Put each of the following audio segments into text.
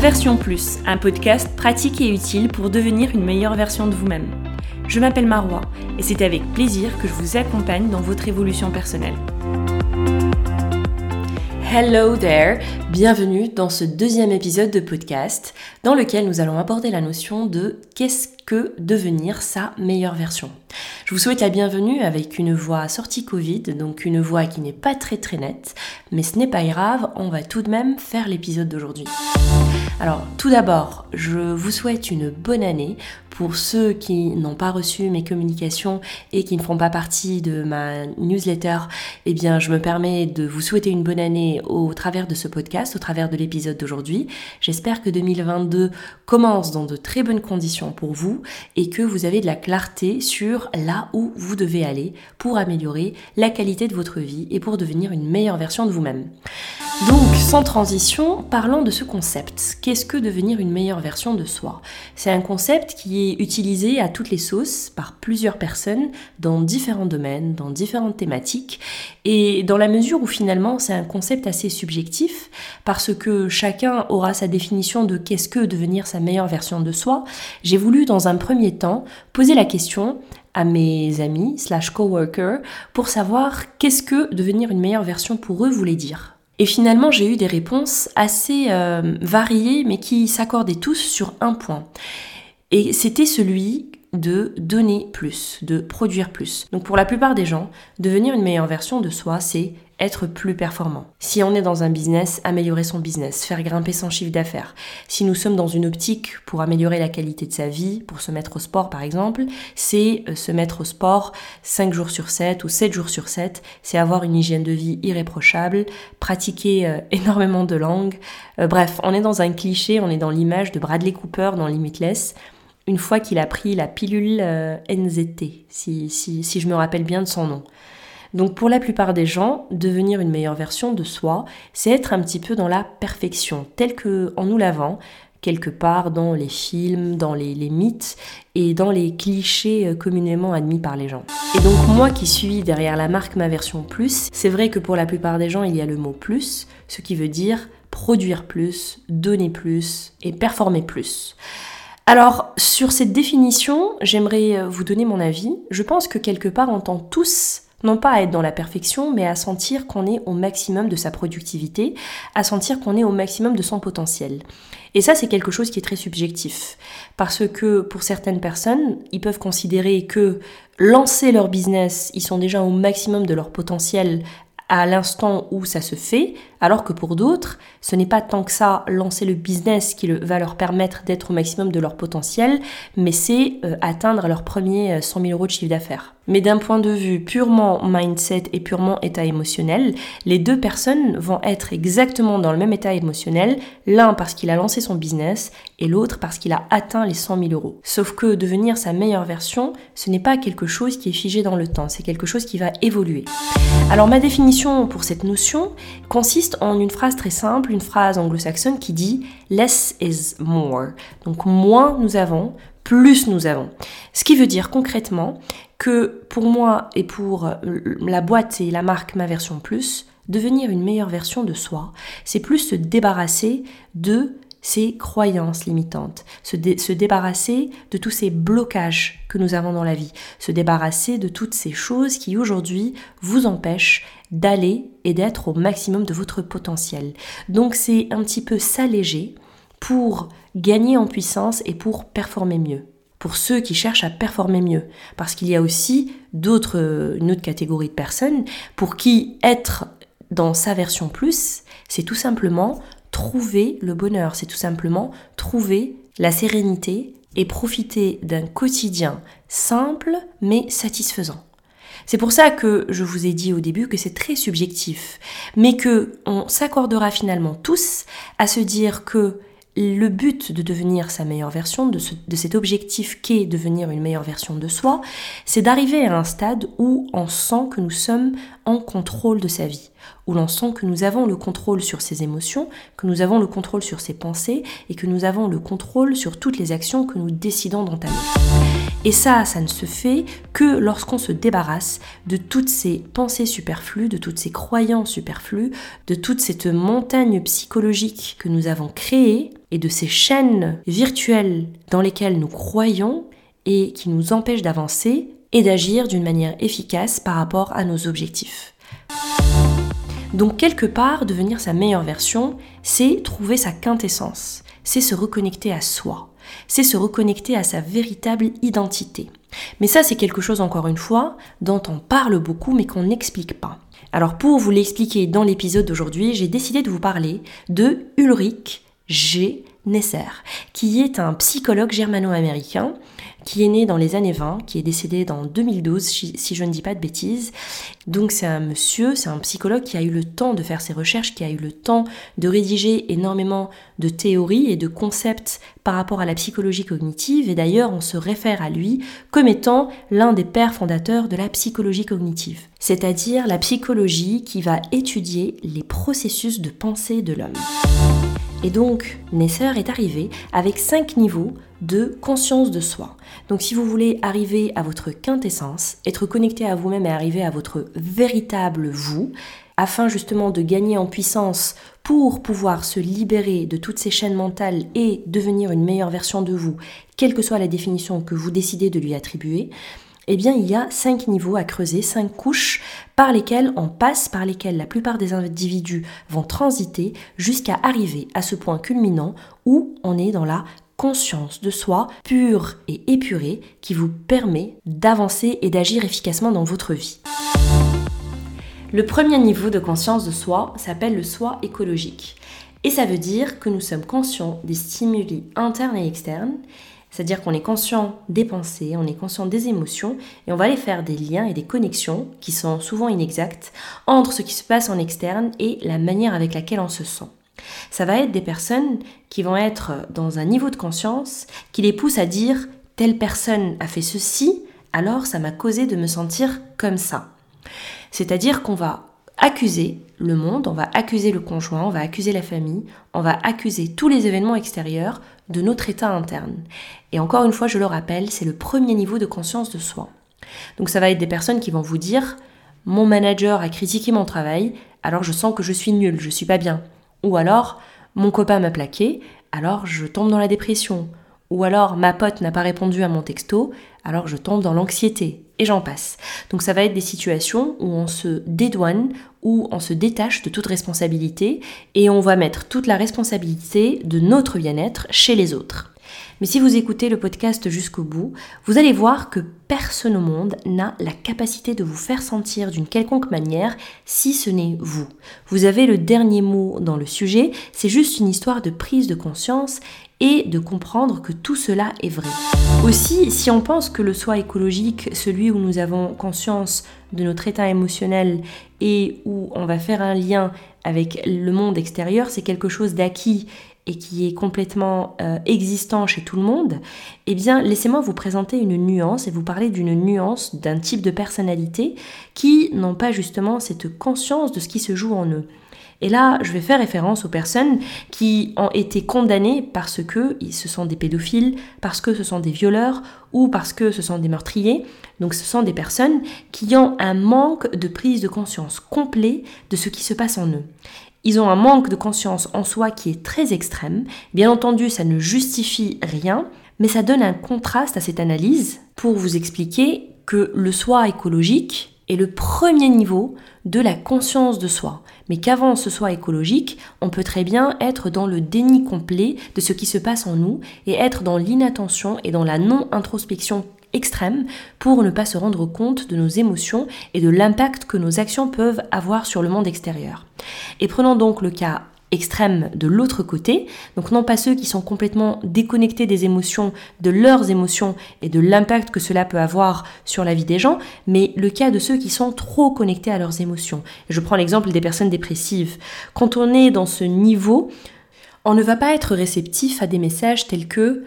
Version plus, un podcast pratique et utile pour devenir une meilleure version de vous-même. Je m'appelle Marois et c'est avec plaisir que je vous accompagne dans votre évolution personnelle. Hello there, bienvenue dans ce deuxième épisode de podcast dans lequel nous allons aborder la notion de qu'est-ce que devenir sa meilleure version. Je vous souhaite la bienvenue avec une voix sortie Covid, donc une voix qui n'est pas très très nette, mais ce n'est pas grave, on va tout de même faire l'épisode d'aujourd'hui. Alors tout d'abord, je vous souhaite une bonne année pour ceux qui n'ont pas reçu mes communications et qui ne font pas partie de ma newsletter, eh bien, je me permets de vous souhaiter une bonne année au travers de ce podcast, au travers de l'épisode d'aujourd'hui. J'espère que 2022 commence dans de très bonnes conditions pour vous et que vous avez de la clarté sur là où vous devez aller pour améliorer la qualité de votre vie et pour devenir une meilleure version de vous-même. Donc, sans transition, parlons de ce concept. Qu'est-ce que devenir une meilleure version de soi? C'est un concept qui est utilisé à toutes les sauces par plusieurs personnes dans différents domaines, dans différentes thématiques, et dans la mesure où finalement c'est un concept assez subjectif, parce que chacun aura sa définition de qu'est-ce que devenir sa meilleure version de soi, j'ai voulu dans un premier temps poser la question à mes amis slash coworkers pour savoir qu'est-ce que devenir une meilleure version pour eux voulait dire. Et finalement, j'ai eu des réponses assez euh, variées, mais qui s'accordaient tous sur un point. Et c'était celui de donner plus, de produire plus. Donc pour la plupart des gens, devenir une meilleure version de soi, c'est être plus performant. Si on est dans un business, améliorer son business, faire grimper son chiffre d'affaires. Si nous sommes dans une optique pour améliorer la qualité de sa vie, pour se mettre au sport par exemple, c'est euh, se mettre au sport 5 jours sur 7 ou 7 jours sur 7, c'est avoir une hygiène de vie irréprochable, pratiquer euh, énormément de langues. Euh, bref, on est dans un cliché, on est dans l'image de Bradley Cooper dans Limitless une fois qu'il a pris la pilule NZT, si, si, si je me rappelle bien de son nom. Donc pour la plupart des gens, devenir une meilleure version de soi, c'est être un petit peu dans la perfection, telle que en nous l'avant, quelque part dans les films, dans les, mythes et dans les clichés euh, communément admis par les gens. Et donc moi qui suis derrière la marque Ma Version Plus, c'est vrai que pour la plupart des gens, il y a le mot plus, ce qui veut dire produire plus, donner plus et performer plus. Alors, sur cette définition, j'aimerais euh, vous donner mon avis. Je pense que quelque part, on tend tous non pas à être dans la perfection, mais à sentir qu'on est au maximum de sa productivité, à sentir qu'on est au maximum de son potentiel. Et ça, c'est quelque chose qui est très subjectif. Parce que pour certaines personnes, ils peuvent considérer que lancer leur business, ils sont déjà au maximum de leur potentiel à l'instant où ça se fait, alors que pour d'autres, ce n'est pas tant que ça lancer le business qui va leur permettre d'être au maximum de leur potentiel, mais c'est euh, atteindre leur premier 100 euh, 000 euros de chiffre d'affaires. Mais d'un point de vue purement mindset et purement état émotionnel, les deux personnes vont être exactement dans le même état émotionnel, l'un parce qu'il a lancé son business et l'autre parce qu'il a atteint les 100 000 euros. Sauf que devenir sa meilleure version, ce n'est pas quelque chose qui est figé dans le temps, c'est quelque chose qui va évoluer. Alors ma définition pour cette notion consiste en une phrase très simple, une phrase anglo-saxonne qui dit less is more. Donc moins nous avons, plus nous avons. Ce qui veut dire concrètement que pour moi et pour la boîte et la marque Ma Version Plus, devenir une meilleure version de soi, c'est plus se débarrasser de ces croyances limitantes, se, se, débarrasser de tous ces blocages que nous avons dans la vie, se débarrasser de toutes ces choses qui aujourd'hui vous empêchent d'aller et d'être au maximum de votre potentiel. Donc c'est un petit peu s'alléger pour gagner en puissance et pour performer mieux pour ceux qui cherchent à performer mieux. Parce qu'il y a aussi d'autres, une autre catégorie de personnes pour qui être dans sa version plus, c'est tout simplement trouver le bonheur, c'est tout simplement trouver la sérénité et profiter d'un quotidien simple mais satisfaisant. C'est pour ça que je vous ai dit au début que c'est très subjectif, mais que on s'accordera finalement tous à se dire que le but de devenir sa meilleure version, de, cet objectif qu'est devenir une meilleure version de soi, c'est d'arriver à un stade où on sent que nous sommes en contrôle de sa vie. Où l'on sent que nous avons le contrôle sur ses émotions, que nous avons le contrôle sur ses pensées et que nous avons le contrôle sur toutes les actions que nous décidons d'entamer. Et ça, ça ne se fait que lorsqu'on se débarrasse de toutes ces pensées superflues, de toutes ces croyances superflues, de toute cette montagne psychologique que nous avons créée et de ces chaînes virtuelles dans lesquelles nous croyons et qui nous empêchent d'avancer et d'agir d'une manière efficace par rapport à nos objectifs. Donc quelque part, devenir sa meilleure version, c'est trouver sa quintessence, c'est se reconnecter à soi, c'est se reconnecter à sa véritable identité. Mais ça, c'est quelque chose, encore une fois, dont on parle beaucoup mais qu'on n'explique pas. Alors pour vous l'expliquer dans l'épisode d'aujourd'hui, j'ai décidé de vous parler de Ulrich G. Nesser, qui est un psychologue germano-américain qui est né dans les années 20, qui est décédé dans 2012, si je ne dis pas de bêtises. Donc c'est un monsieur, c'est un psychologue qui a eu le temps de faire ses recherches, qui a eu le temps de rédiger énormément de théories et de concepts par rapport à la psychologie cognitive. Et d'ailleurs, on se réfère à lui comme étant l'un des pères fondateurs de la psychologie cognitive, c'est-à-dire la psychologie qui va étudier les processus de pensée de l'homme. Et donc, Nesser est arrivé avec cinq niveaux de conscience de soi. Donc si vous voulez arriver à votre quintessence, être connecté à vous-même et arriver à votre véritable vous, afin justement de gagner en puissance pour pouvoir se libérer de toutes ces chaînes mentales et devenir une meilleure version de vous, quelle que soit la définition que vous décidez de lui attribuer, eh bien il y a cinq niveaux à creuser, cinq couches par lesquelles on passe, par lesquelles la plupart des individus vont transiter jusqu'à arriver à ce point culminant où on est dans la conscience de soi pure et épurée qui vous permet d'avancer et d'agir efficacement dans votre vie. Le premier niveau de conscience de soi s'appelle le soi écologique. Et ça veut dire que nous sommes conscients des stimuli internes et externes, c'est-à-dire qu'on est conscient des pensées, on est conscient des émotions, et on va aller faire des liens et des connexions qui sont souvent inexactes entre ce qui se passe en externe et la manière avec laquelle on se sent. Ça va être des personnes qui vont être dans un niveau de conscience qui les pousse à dire telle personne a fait ceci, alors ça m'a causé de me sentir comme ça. C'est-à-dire qu'on va accuser le monde, on va accuser le conjoint, on va accuser la famille, on va accuser tous les événements extérieurs de notre état interne. Et encore une fois, je le rappelle, c'est le premier niveau de conscience de soi. Donc ça va être des personnes qui vont vous dire mon manager a critiqué mon travail, alors je sens que je suis nul, je suis pas bien. Ou alors, mon copain m'a plaqué, alors je tombe dans la dépression. Ou alors, ma pote n'a pas répondu à mon texto, alors je tombe dans l'anxiété. Et j'en passe. Donc ça va être des situations où on se dédouane, où on se détache de toute responsabilité, et on va mettre toute la responsabilité de notre bien-être chez les autres. Mais si vous écoutez le podcast jusqu'au bout, vous allez voir que personne au monde n'a la capacité de vous faire sentir d'une quelconque manière si ce n'est vous. Vous avez le dernier mot dans le sujet, c'est juste une histoire de prise de conscience et de comprendre que tout cela est vrai. Aussi, si on pense que le soi écologique, celui où nous avons conscience de notre état émotionnel et où on va faire un lien avec le monde extérieur, c'est quelque chose d'acquis et qui est complètement euh, existant chez tout le monde, eh bien, laissez-moi vous présenter une nuance et vous parler d'une nuance d'un type de personnalité qui n'ont pas justement cette conscience de ce qui se joue en eux. Et là, je vais faire référence aux personnes qui ont été condamnées parce que ce sont des pédophiles, parce que ce sont des violeurs ou parce que ce sont des meurtriers. Donc ce sont des personnes qui ont un manque de prise de conscience complet de ce qui se passe en eux. Ils ont un manque de conscience en soi qui est très extrême. Bien entendu, ça ne justifie rien, mais ça donne un contraste à cette analyse pour vous expliquer que le soi écologique est le premier niveau de la conscience de soi. Mais qu'avant ce soit écologique, on peut très bien être dans le déni complet de ce qui se passe en nous et être dans l'inattention et dans la non-introspection extrême pour ne pas se rendre compte de nos émotions et de l'impact que nos actions peuvent avoir sur le monde extérieur. Et prenons donc le cas extrême de l'autre côté, donc non pas ceux qui sont complètement déconnectés des émotions, de leurs émotions et de l'impact que cela peut avoir sur la vie des gens, mais le cas de ceux qui sont trop connectés à leurs émotions. Je prends l'exemple des personnes dépressives. Quand on est dans ce niveau, on ne va pas être réceptif à des messages tels que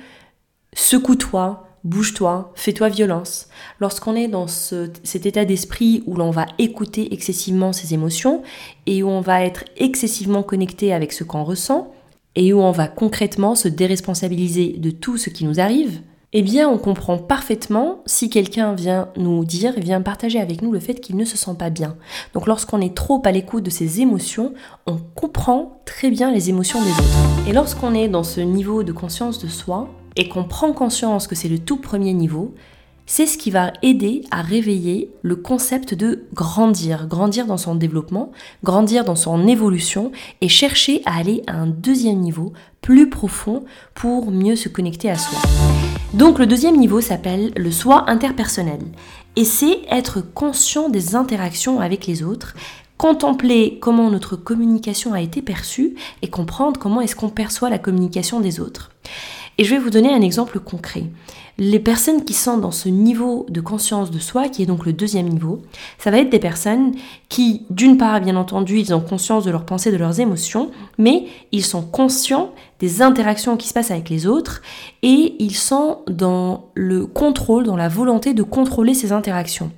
secoue-toi, bouge-toi, fais-toi violence. Lorsqu'on est dans cet état d'esprit où l'on va écouter excessivement ses émotions et où on va être excessivement connecté avec ce qu'on ressent et où on va concrètement se déresponsabiliser de tout ce qui nous arrive, eh bien on comprend parfaitement si quelqu'un vient nous dire, vient partager avec nous le fait qu'il ne se sent pas bien. Donc lorsqu'on est trop à l'écoute de ses émotions, on comprend très bien les émotions des autres. Et lorsqu'on est dans ce niveau de conscience de soi et qu'on prend conscience que c'est le tout premier niveau, c'est ce qui va aider à réveiller le concept de grandir, grandir dans son développement, grandir dans son évolution et chercher à aller à un deuxième niveau plus profond pour mieux se connecter à soi. Donc le deuxième niveau s'appelle le soi interpersonnel et c'est être conscient des interactions avec les autres contempler comment notre communication a été perçue et comprendre comment est-ce qu'on perçoit la communication des autres. Et je vais vous donner un exemple concret. Les personnes qui sont dans ce niveau de conscience de soi, qui est donc le deuxième niveau, ça va être des personnes qui, d'une part, bien entendu, ils ont conscience de leurs pensées, de leurs émotions, mais ils sont conscients des interactions qui se passent avec les autres et ils sont dans le contrôle, dans la volonté de contrôler ces interactions.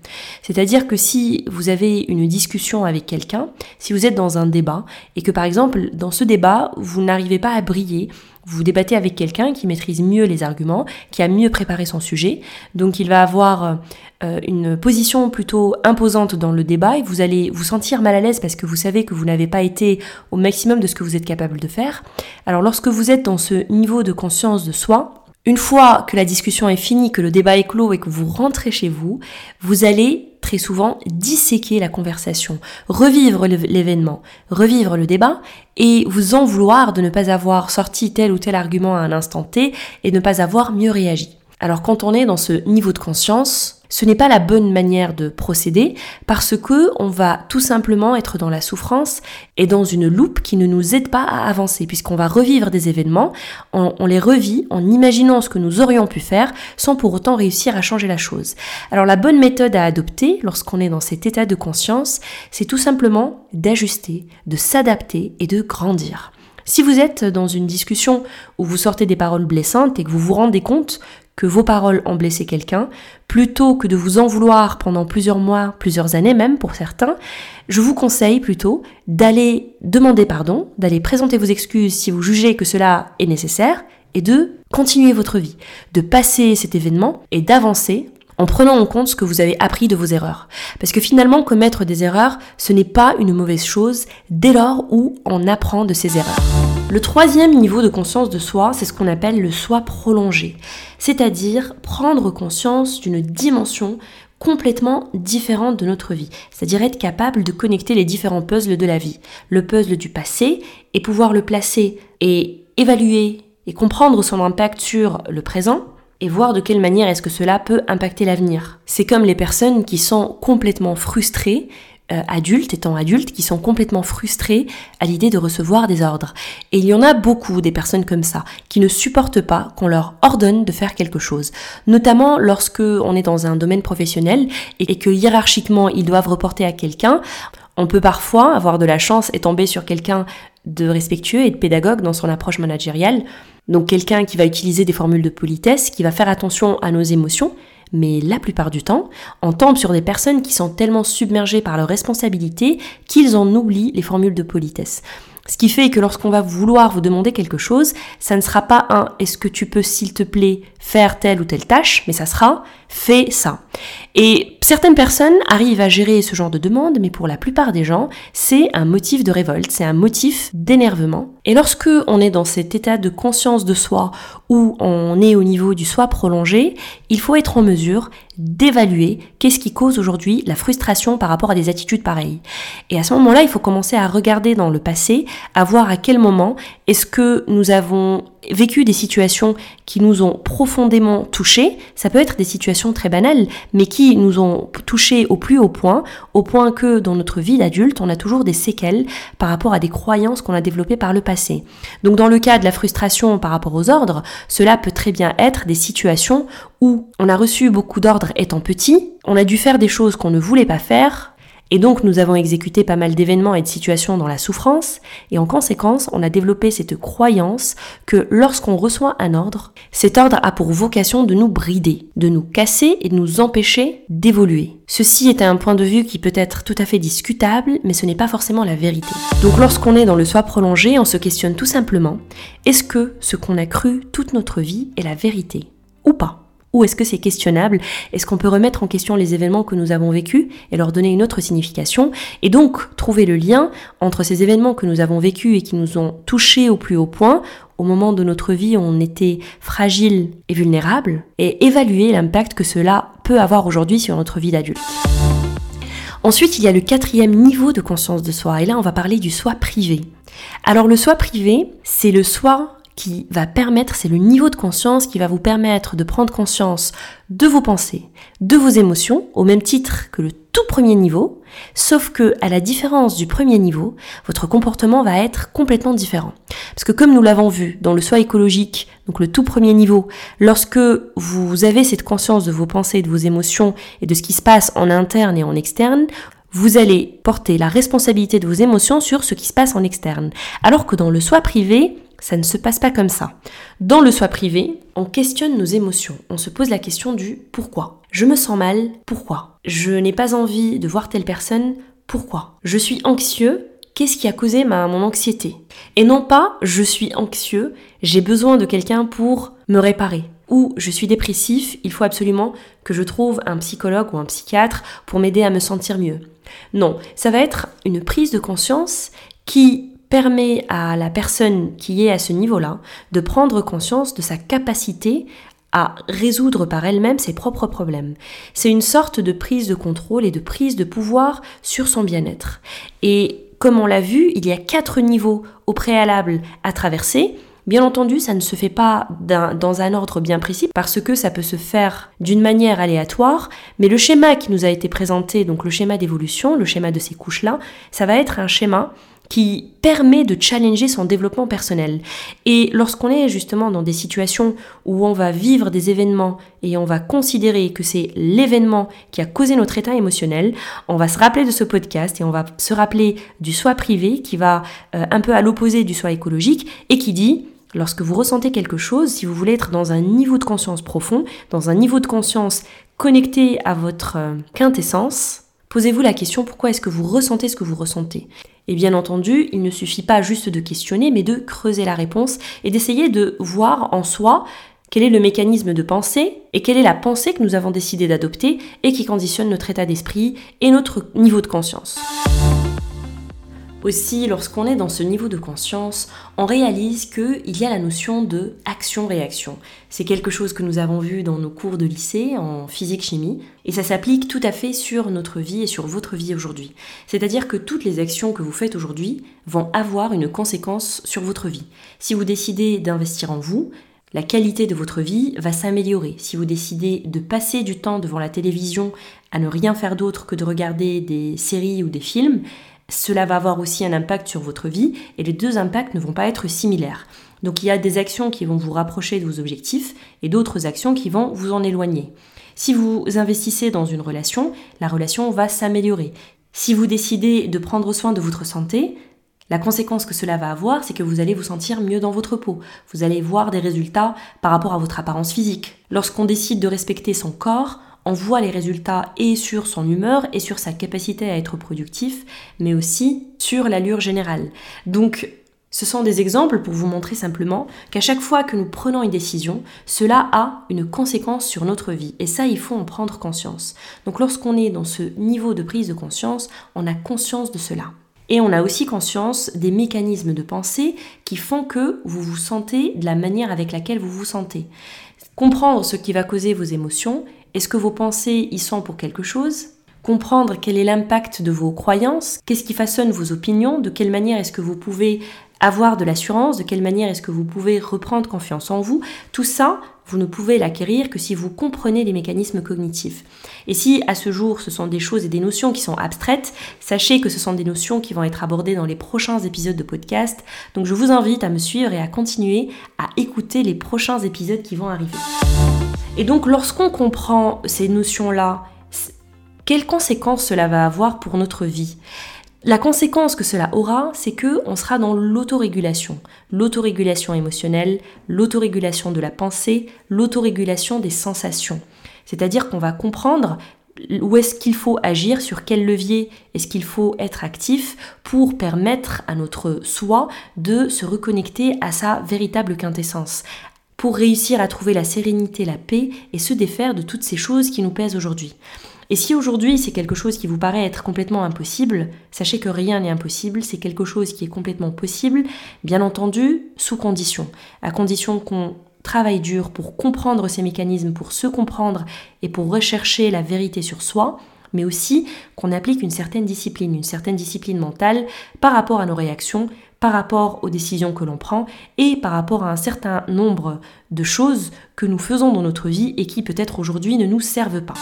C'est-à-dire que si vous avez une discussion avec quelqu'un, si vous êtes dans un débat et que par exemple dans ce débat vous n'arrivez pas à briller, vous débattez avec quelqu'un qui maîtrise mieux les arguments, qui a mieux préparé son sujet, donc il va avoir euh, une position plutôt imposante dans le débat et vous allez vous sentir mal à l'aise parce que vous savez que vous n'avez pas été au maximum de ce que vous êtes capable de faire. Alors lorsque vous êtes dans ce niveau de conscience de soi, une fois que la discussion est finie, que le débat est clos et que vous rentrez chez vous, vous allez souvent disséquer la conversation, revivre l'événement, revivre le débat et vous en vouloir de ne pas avoir sorti tel ou tel argument à un instant T et ne pas avoir mieux réagi. Alors quand on est dans ce niveau de conscience, ce n'est pas la bonne manière de procéder parce que on va tout simplement être dans la souffrance et dans une loupe qui ne nous aide pas à avancer puisqu'on va revivre des événements, on, on, les revit en imaginant ce que nous aurions pu faire sans pour autant réussir à changer la chose. Alors la bonne méthode à adopter lorsqu'on est dans cet état de conscience, c'est tout simplement d'ajuster, de s'adapter et de grandir. Si vous êtes dans une discussion où vous sortez des paroles blessantes et que vous vous rendez compte vos paroles ont blessé quelqu'un, plutôt que de vous en vouloir pendant plusieurs mois, plusieurs années même pour certains, je vous conseille plutôt d'aller demander pardon, d'aller présenter vos excuses si vous jugez que cela est nécessaire, et de continuer votre vie, de passer cet événement et d'avancer en prenant en compte ce que vous avez appris de vos erreurs. Parce que finalement, commettre des erreurs, ce n'est pas une mauvaise chose dès lors où on apprend de ses erreurs. Le troisième niveau de conscience de soi, c'est ce qu'on appelle le soi prolongé, c'est-à-dire prendre conscience d'une dimension complètement différente de notre vie, c'est-à-dire être capable de connecter les différents puzzles de la vie, le puzzle du passé, et pouvoir le placer et évaluer et comprendre son impact sur le présent, et voir de quelle manière est-ce que cela peut impacter l'avenir. C'est comme les personnes qui sont complètement frustrées euh, adultes, étant adultes, qui sont complètement frustrés à l'idée de recevoir des ordres. Et il y en a beaucoup des personnes comme ça, qui ne supportent pas qu'on leur ordonne de faire quelque chose. Notamment lorsque on est dans un domaine professionnel et que hiérarchiquement ils doivent reporter à quelqu'un. On peut parfois avoir de la chance et tomber sur quelqu'un de respectueux et de pédagogue dans son approche managériale. Donc quelqu'un qui va utiliser des formules de politesse, qui va faire attention à nos émotions, mais la plupart du temps, on tombe sur des personnes qui sont tellement submergées par leurs responsabilités qu'ils en oublient les formules de politesse. Ce qui fait que lorsqu'on va vouloir vous demander quelque chose, ça ne sera pas un est-ce que tu peux s'il te plaît faire telle ou telle tâche, mais ça sera fais ça. Et certaines personnes arrivent à gérer ce genre de demande, mais pour la plupart des gens, c'est un motif de révolte, c'est un motif d'énervement. Et lorsque on est dans cet état de conscience de soi où on est au niveau du soi prolongé, il faut être en mesure d'évaluer qu'est-ce qui cause aujourd'hui la frustration par rapport à des attitudes pareilles. Et à ce moment-là, il faut commencer à regarder dans le passé, à voir à quel moment est-ce que nous avons vécu des situations qui nous ont profondément touchés, ça peut être des situations très banales, mais qui nous ont touchés au plus haut point, au point que dans notre vie d'adulte, on a toujours des séquelles par rapport à des croyances qu'on a développées par le passé. Donc dans le cas de la frustration par rapport aux ordres, cela peut très bien être des situations où on a reçu beaucoup d'ordres étant petit, on a dû faire des choses qu'on ne voulait pas faire, Et donc nous avons exécuté pas mal d'événements et de situations dans la souffrance, et en conséquence, on a développé cette croyance que lorsqu'on reçoit un ordre, cet ordre a pour vocation de nous brider, de nous casser et de nous empêcher d'évoluer. Ceci est un point de vue qui peut être tout à fait discutable, mais ce n'est pas forcément la vérité. Donc lorsqu'on est dans le soi prolongé, on se questionne tout simplement, est-ce que ce qu'on a cru toute notre vie est la vérité ou pas? Ou est-ce que c'est questionnable? Est-ce qu'on peut remettre en question les événements que nous avons vécus et leur donner une autre signification? Et donc trouver le lien entre ces événements que nous avons vécus et qui nous ont touchés au plus haut point, au moment de notre vie où on était fragile et vulnérable, et évaluer l'impact que cela peut avoir aujourd'hui sur notre vie d'adulte. Ensuite, il y a le quatrième niveau de conscience de soi, et là on va parler du soi privé. Alors le soi privé, c'est le soi qui va permettre, c'est le niveau de conscience qui va vous permettre de prendre conscience de vos pensées, de vos émotions, au même titre que le tout premier niveau, sauf que, à la différence du premier niveau, votre comportement va être complètement différent. Parce que comme nous l'avons vu dans le soi écologique, donc le tout premier niveau, lorsque vous avez cette conscience de vos pensées, de vos émotions et de ce qui se passe en interne et en externe, vous allez porter la responsabilité de vos émotions sur ce qui se passe en externe. Alors que dans le soi privé, ça ne se passe pas comme ça. Dans le soi privé, on questionne nos émotions. On se pose la question du pourquoi. Je me sens mal, pourquoi? Je n'ai pas envie de voir telle personne, pourquoi? Je suis anxieux, qu'est-ce qui a causé ma, mon anxiété? Et non pas je suis anxieux, j'ai besoin de quelqu'un pour me réparer. Ou je suis dépressif, il faut absolument que je trouve un psychologue ou un psychiatre pour m'aider à me sentir mieux. Non, ça va être une prise de conscience qui permet à la personne qui est à ce niveau-là de prendre conscience de sa capacité à résoudre par elle-même ses propres problèmes. C'est une sorte de prise de contrôle et de prise de pouvoir sur son bien-être. Et comme on l'a vu, il y a quatre niveaux au préalable à traverser. Bien entendu, ça ne se fait pas dans un ordre bien précis parce que ça peut se faire d'une manière aléatoire, mais le schéma qui nous a été présenté, donc le schéma d'évolution, le schéma de ces couches-là, ça va être un schéma qui permet de challenger son développement personnel. Et lorsqu'on est justement dans des situations où on va vivre des événements et on va considérer que c'est l'événement qui a causé notre état émotionnel, on va se rappeler de ce podcast et on va se rappeler du soi privé qui va euh, un peu à l'opposé du soi écologique et qui dit Lorsque vous ressentez quelque chose, si vous voulez être dans un niveau de conscience profond, dans un niveau de conscience connecté à votre euh, quintessence, posez-vous la question pourquoi est-ce que vous ressentez ce que vous ressentez? Et bien entendu, il ne suffit pas juste de questionner, mais de creuser la réponse et d'essayer de voir en soi quel est le mécanisme de pensée et quelle est la pensée que nous avons décidé d'adopter et qui conditionne notre état d'esprit et notre niveau de conscience. Aussi, lorsqu'on est dans ce niveau de conscience, on réalise qu'il y a la notion de action-réaction. C'est quelque chose que nous avons vu dans nos cours de lycée en physique-chimie, et ça s'applique tout à fait sur notre vie et sur votre vie aujourd'hui. C'est-à-dire que toutes les actions que vous faites aujourd'hui vont avoir une conséquence sur votre vie. Si vous décidez d'investir en vous, la qualité de votre vie va s'améliorer. Si vous décidez de passer du temps devant la télévision à ne rien faire d'autre que de regarder des séries ou des films, cela va avoir aussi un impact sur votre vie et les deux impacts ne vont pas être similaires. Donc il y a des actions qui vont vous rapprocher de vos objectifs et d'autres actions qui vont vous en éloigner. Si vous investissez dans une relation, la relation va s'améliorer. Si vous décidez de prendre soin de votre santé, la conséquence que cela va avoir, c'est que vous allez vous sentir mieux dans votre peau. Vous allez voir des résultats par rapport à votre apparence physique. Lorsqu'on décide de respecter son corps, on voit les résultats et sur son humeur et sur sa capacité à être productif, mais aussi sur l'allure générale. Donc, ce sont des exemples pour vous montrer simplement qu'à chaque fois que nous prenons une décision, cela a une conséquence sur notre vie. Et ça, il faut en prendre conscience. Donc lorsqu'on est dans ce niveau de prise de conscience, on a conscience de cela. Et on a aussi conscience des mécanismes de pensée qui font que vous vous sentez de la manière avec laquelle vous vous sentez. Comprendre ce qui va causer vos émotions est-ce que vos pensées y sont pour quelque chose? Comprendre quel est l'impact de vos croyances, qu'est-ce qui façonne vos opinions, de quelle manière est-ce que vous pouvez avoir de l'assurance, de quelle manière est-ce que vous pouvez reprendre confiance en vous, tout ça, vous ne pouvez l'acquérir que si vous comprenez les mécanismes cognitifs. Et si à ce jour ce sont des choses et des notions qui sont abstraites, sachez que ce sont des notions qui vont être abordées dans les prochains épisodes de podcast. Donc je vous invite à me suivre et à continuer à écouter les prochains épisodes qui vont arriver. Et donc lorsqu'on comprend ces notions-là, quelles conséquences cela va avoir pour notre vie? La conséquence que cela aura, c'est que on sera dans l'autorégulation, l'autorégulation émotionnelle, l'autorégulation de la pensée, l'autorégulation des sensations. C'est-à-dire qu'on va comprendre où est-ce qu'il faut agir, sur quel levier est-ce qu'il faut être actif pour permettre à notre soi de se reconnecter à sa véritable quintessence, pour réussir à trouver la sérénité, la paix et se défaire de toutes ces choses qui nous pèsent aujourd'hui. Et si aujourd'hui c'est quelque chose qui vous paraît être complètement impossible, sachez que rien n'est impossible, c'est quelque chose qui est complètement possible, bien entendu, sous condition. À condition qu'on travaille dur pour comprendre ces mécanismes, pour se comprendre et pour rechercher la vérité sur soi, mais aussi qu'on applique une certaine discipline, une certaine discipline mentale par rapport à nos réactions, par rapport aux décisions que l'on prend et par rapport à un certain nombre de choses que nous faisons dans notre vie et qui peut-être aujourd'hui ne nous servent pas.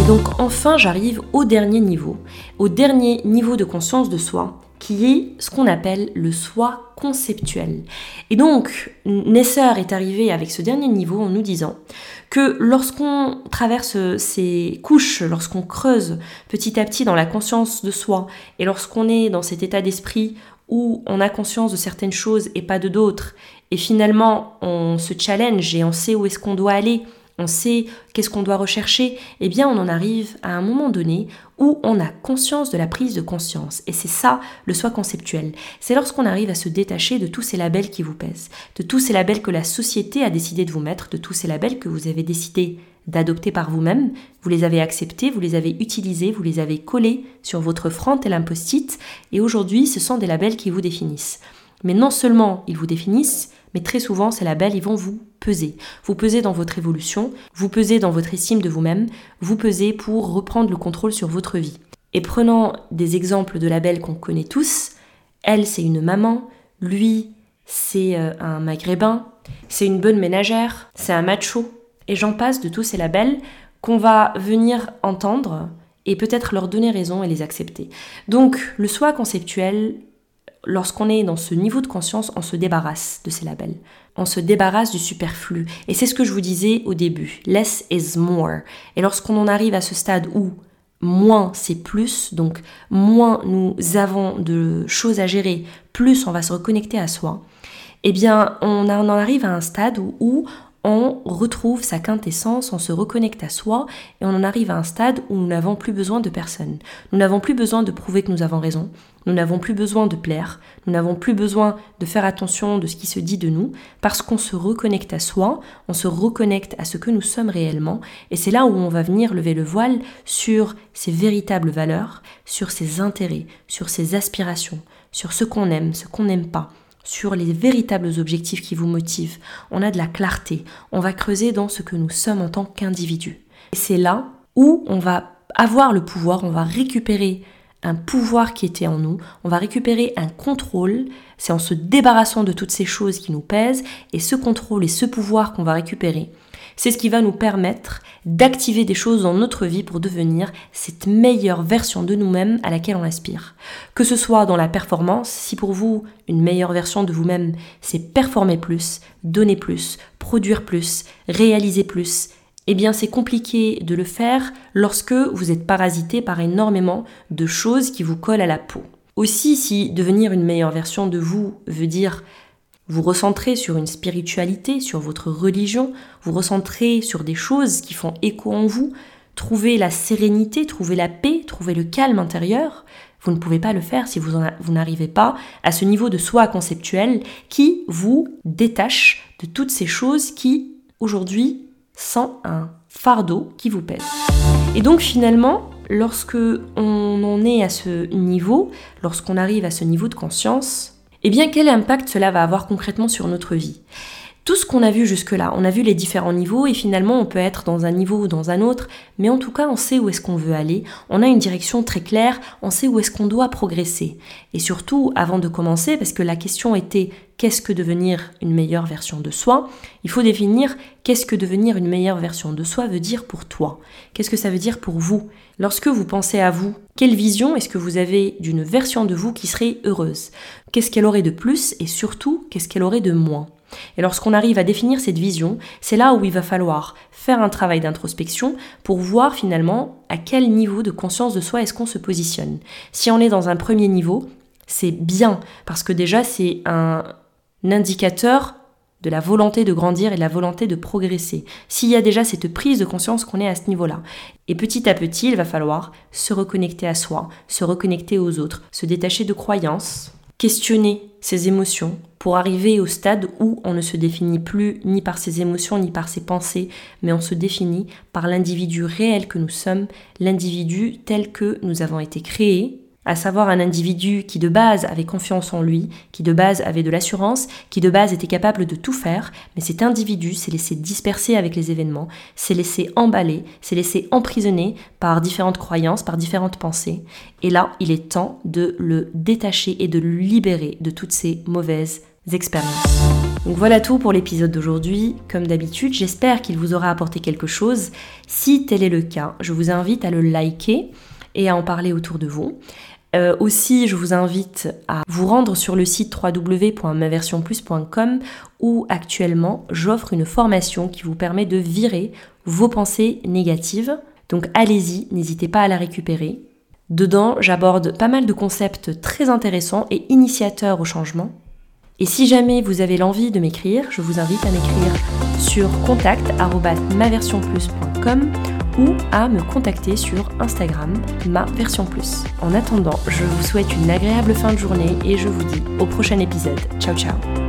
Et donc enfin j'arrive au dernier niveau, au dernier niveau de conscience de soi, qui est ce qu'on appelle le soi conceptuel. Et donc, Nesser est arrivé avec ce dernier niveau en nous disant que lorsqu'on traverse ces couches, lorsqu'on creuse petit à petit dans la conscience de soi, et lorsqu'on est dans cet état d'esprit où on a conscience de certaines choses et pas de d'autres, et finalement on se challenge et on sait où est-ce qu'on doit aller, on sait qu'est-ce qu'on doit rechercher, eh bien on en arrive à un moment donné où on a conscience de la prise de conscience. Et c'est ça le soi conceptuel. C'est lorsqu'on arrive à se détacher de tous ces labels qui vous pèsent, de tous ces labels que la société a décidé de vous mettre, de tous ces labels que vous avez décidé d'adopter par vous-même, vous les avez acceptés, vous les avez utilisés, vous les avez collés sur votre front et l'impost-it, et aujourd'hui ce sont des labels qui vous définissent. Mais non seulement ils vous définissent, mais très souvent ces labels ils vont vous peser. Vous pesez dans votre évolution, vous pesez dans votre estime de vous-même, vous pesez pour reprendre le contrôle sur votre vie. Et prenant des exemples de labels qu'on connaît tous, elle c'est une maman, lui c'est euh, un maghrébin, c'est une bonne ménagère, c'est un macho, et j'en passe de tous ces labels qu'on va venir entendre et peut-être leur donner raison et les accepter. Donc le soi conceptuel, lorsqu'on est dans ce niveau de conscience, on se débarrasse de ces labels. On se débarrasse du superflu. Et c'est ce que je vous disais au début. Less is more. Et lorsqu'on en arrive à ce stade où moins c'est plus, donc moins nous avons de choses à gérer, plus on va se reconnecter à soi, eh bien on en arrive à un stade où, on retrouve sa quintessence, on se reconnecte à soi et on en arrive à un stade où nous n'avons plus besoin de personne. Nous n'avons plus besoin de prouver que nous avons raison, nous n'avons plus besoin de plaire, nous n'avons plus besoin de faire attention de ce qui se dit de nous, parce qu'on se reconnecte à soi, on se reconnecte à ce que nous sommes réellement, et c'est là où on va venir lever le voile sur ses véritables valeurs, sur ses intérêts, sur ses aspirations, sur ce qu'on aime, ce qu'on n'aime pas, sur les véritables objectifs qui vous motivent. On a de la clarté. On va creuser dans ce que nous sommes en tant qu'individus. Et c'est là où on va avoir le pouvoir, on va récupérer un pouvoir qui était en nous, on va récupérer un contrôle, c'est en se débarrassant de toutes ces choses qui nous pèsent, et ce contrôle et ce pouvoir qu'on va récupérer, c'est ce qui va nous permettre d'activer des choses dans notre vie pour devenir cette meilleure version de nous-mêmes à laquelle on aspire. Que ce soit dans la performance, si pour vous une meilleure version de vous-même, c'est performer plus, donner plus, produire plus, réaliser plus, eh bien c'est compliqué de le faire lorsque vous êtes parasité par énormément de choses qui vous collent à la peau. Aussi, si devenir une meilleure version de vous veut dire vous recentrer sur une spiritualité, sur votre religion, vous recentrer sur des choses qui font écho en vous, trouver la sérénité, trouver la paix, trouver le calme intérieur. Vous ne pouvez pas le faire si vous, vous n'arrivez pas à ce niveau de soi conceptuel qui vous détache de toutes ces choses qui, aujourd'hui, sont un fardeau qui vous pèse. Et donc finalement, lorsque on en est à ce niveau, lorsqu'on arrive à ce niveau de conscience, eh bien quel impact cela va avoir concrètement sur notre vie? Tout ce qu'on a vu jusque-là, on a vu les différents niveaux et finalement on peut être dans un niveau ou dans un autre, mais en tout cas on sait où est-ce qu'on veut aller, on a une direction très claire, on sait où est-ce qu'on doit progresser. Et surtout, avant de commencer, parce que la question était qu'est-ce que devenir une meilleure version de soi, il faut définir qu'est-ce que devenir une meilleure version de soi veut dire pour toi? Qu'est-ce que ça veut dire pour vous? Lorsque vous pensez à vous, quelle vision est-ce que vous avez d'une version de vous qui serait heureuse? Qu'est-ce qu'elle aurait de plus et surtout qu'est-ce qu'elle aurait de moins? Et lorsqu'on arrive à définir cette vision, c'est là où il va falloir faire un travail d'introspection pour voir finalement à quel niveau de conscience de soi est-ce qu'on se positionne. Si on est dans un premier niveau, c'est bien, parce que déjà c'est un indicateur de la volonté de grandir et de la volonté de progresser. S'il y a déjà cette prise de conscience qu'on est à ce niveau-là. Et petit à petit, il va falloir se reconnecter à soi, se reconnecter aux autres, se détacher de croyances, questionner ses émotions pour arriver au stade où on ne se définit plus ni par ses émotions ni par ses pensées, mais on se définit par l'individu réel que nous sommes, l'individu tel que nous avons été créés à savoir un individu qui de base avait confiance en lui, qui de base avait de l'assurance, qui de base était capable de tout faire, mais cet individu s'est laissé disperser avec les événements, s'est laissé emballer, s'est laissé emprisonner par différentes croyances, par différentes pensées. Et là, il est temps de le détacher et de le libérer de toutes ces mauvaises expériences. Donc voilà tout pour l'épisode d'aujourd'hui. Comme d'habitude, j'espère qu'il vous aura apporté quelque chose. Si tel est le cas, je vous invite à le liker et à en parler autour de vous. Euh, aussi, je vous invite à vous rendre sur le site www.maversionplus.com où actuellement j'offre une formation qui vous permet de virer vos pensées négatives. Donc allez-y, n'hésitez pas à la récupérer. Dedans, j'aborde pas mal de concepts très intéressants et initiateurs au changement. Et si jamais vous avez l'envie de m'écrire, je vous invite à m'écrire sur contact@maversionplus.com ou à me contacter sur Instagram, ma version plus. En attendant, je vous souhaite une agréable fin de journée et je vous dis au prochain épisode. Ciao ciao